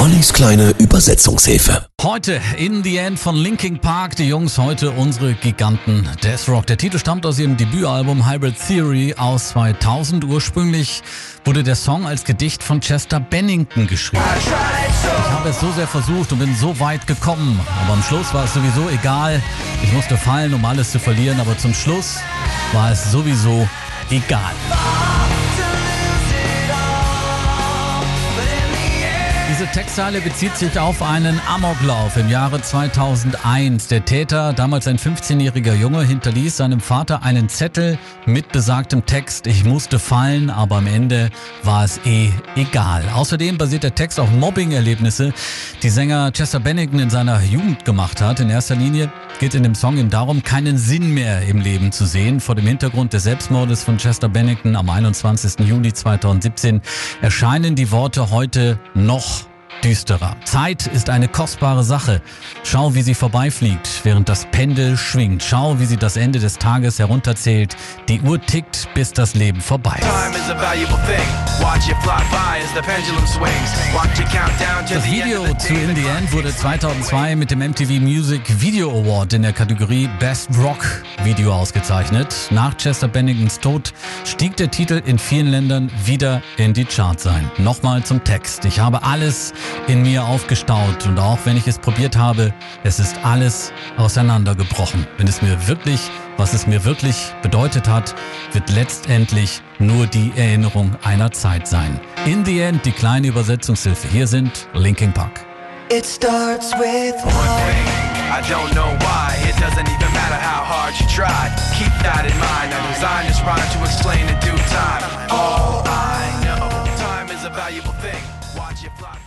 Ollis kleine Übersetzungshilfe. Heute in the End von Linking Park. Die Jungs heute unsere Giganten Death Rock. Der Titel stammt aus ihrem Debütalbum Hybrid Theory aus 2000. Ursprünglich wurde der Song als Gedicht von Chester Bennington geschrieben. Ich habe es so sehr versucht und bin so weit gekommen. Aber am Schluss war es sowieso egal. Ich musste fallen, um alles zu verlieren. Aber zum Schluss war es sowieso egal. Textzeile bezieht sich auf einen Amoklauf im Jahre 2001. Der Täter, damals ein 15-jähriger Junge, hinterließ seinem Vater einen Zettel mit besagtem Text. Ich musste fallen, aber am Ende war es eh egal. Außerdem basiert der Text auf Mobbing-Erlebnisse, die Sänger Chester Bennington in seiner Jugend gemacht hat. In erster Linie geht in dem Song ihm darum, keinen Sinn mehr im Leben zu sehen. Vor dem Hintergrund des Selbstmordes von Chester Bennington am 21. Juli 2017 erscheinen die Worte heute noch düsterer. Zeit ist eine kostbare Sache. Schau, wie sie vorbeifliegt, während das Pendel schwingt. Schau, wie sie das Ende des Tages herunterzählt. Die Uhr tickt, bis das Leben vorbei ist. Das Video zu In the End wurde 2002 mit dem MTV Music Video Award in der Kategorie Best Rock Video ausgezeichnet. Nach Chester Benningtons Tod stieg der Titel in vielen Ländern wieder in die Charts ein. Nochmal zum Text. Ich habe alles in mir aufgestaut und auch wenn ich es probiert habe, es ist alles auseinandergebrochen. Wenn es mir wirklich, was es mir wirklich bedeutet hat, wird letztendlich nur die Erinnerung einer Zeit sein. In the end die kleine Übersetzungshilfe. Hier sind Linking Park. It starts with one thing. I don't know why. It doesn't even matter how hard you try. Keep that in mind. I designed this rhyme to explain in due time. All I know, time is a valuable thing. Watch it fly.